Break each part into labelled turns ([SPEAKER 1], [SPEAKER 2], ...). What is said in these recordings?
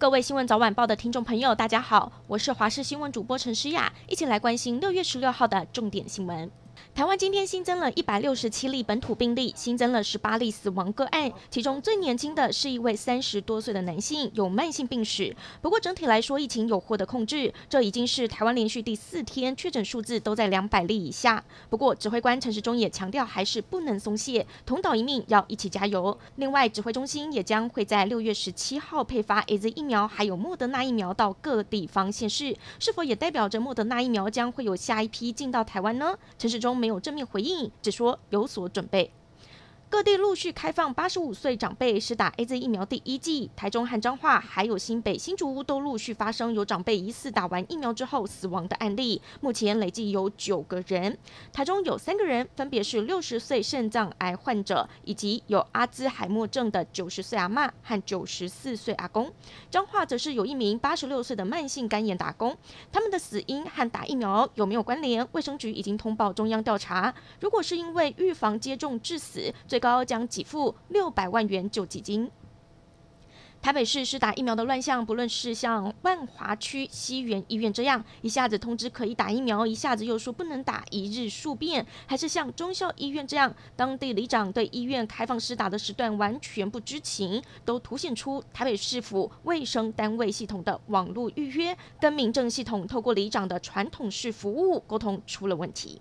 [SPEAKER 1] 各位新闻早晚报的听众朋友，大家好，我是华视新闻主播陈诗雅，一起来关心六月十六号的重点新闻。台湾今天新增了一百六十七例本土病例，新增了十八例死亡个案，其中最年轻的是一位三十多岁的男性，有慢性病史。不过整体来说，疫情有获得控制，这已经是台湾连续第四天确诊数字都在两百例以下。不过指挥官陈时中也强调，还是不能松懈，同岛一命，要一起加油。另外，指挥中心也将会在六月十七号配发 AZ 疫苗，还有莫德纳疫苗到各地方县市，是否也代表着莫德纳疫苗将会有下一批进到台湾呢？陈时中。都没有正面回应，只说有所准备。各地陆续开放八十五岁长辈施打 AZ 疫苗第一剂，台中和彰化还有新北、新竹都陆续发生有长辈疑似打完疫苗之后死亡的案例，目前累计有九个人。台中有三个人，分别是六十岁肾脏癌患者，以及有阿兹海默症的九十岁阿嬷和九十四岁阿公。彰化则是有一名八十六岁的慢性肝炎打工，他们的死因和打疫苗有没有关联？卫生局已经通报中央调查。如果是因为预防接种致死，最高将给付六百万元救济金。台北市施打疫苗的乱象，不论是像万华区西园医院这样，一下子通知可以打疫苗，一下子又说不能打，一日数变；还是像忠孝医院这样，当地里长对医院开放施打的时段完全不知情，都凸显出台北市府卫生单位系统的网络预约跟民政系统透过里长的传统式服务沟通出了问题。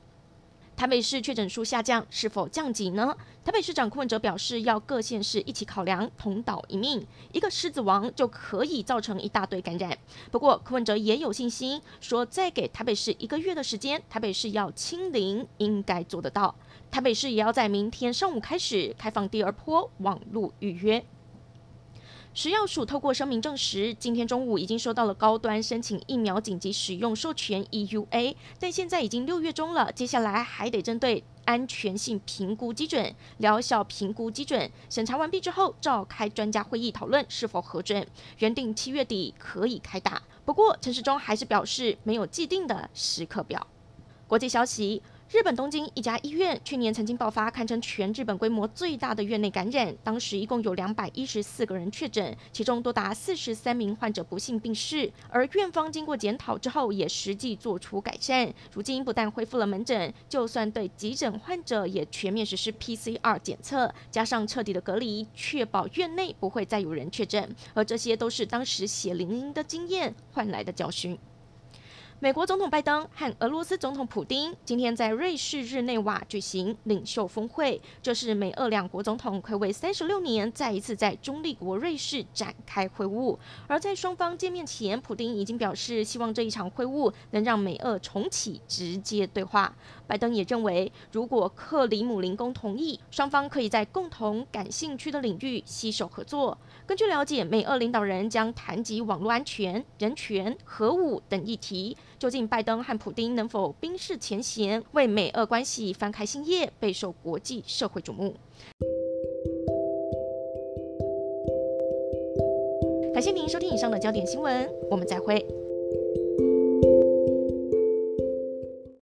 [SPEAKER 1] 台北市确诊数下降，是否降级呢？台北市长柯文哲表示，要各县市一起考量，同岛一命，一个狮子王就可以造成一大堆感染。不过柯文哲也有信心，说再给台北市一个月的时间，台北市要清零，应该做得到。台北市也要在明天上午开始开放第二波网络预约。食药署透过声明证实，今天中午已经收到了高端申请疫苗紧急使用授权 （EUA），但现在已经六月中了，接下来还得针对安全性评估基准、疗效评估基准审查完毕之后，召开专家会议讨论是否核准，原定七月底可以开打。不过陈时中还是表示没有既定的时刻表。国际消息。日本东京一家医院去年曾经爆发堪称全日本规模最大的院内感染，当时一共有两百一十四个人确诊，其中多达四十三名患者不幸病逝。而院方经过检讨之后，也实际做出改善，如今不但恢复了门诊，就算对急诊患者也全面实施 PCR 检测，加上彻底的隔离，确保院内不会再有人确诊。而这些都是当时血淋淋的经验换来的教训。美国总统拜登和俄罗斯总统普丁今天在瑞士日内瓦举行领袖峰会，这是美俄两国总统暌违三十六年再一次在中立国瑞士展开会晤。而在双方见面前，普丁已经表示希望这一场会晤能让美俄重启直接对话。拜登也认为，如果克里姆林宫同意，双方可以在共同感兴趣的领域携手合作。根据了解，美俄领导人将谈及网络安全、人权、核武等议题。究竟拜登和普京能否冰释前嫌，为美俄关系翻开新页，备受国际社会瞩目。感谢您收听以上的焦点新闻，我们再会。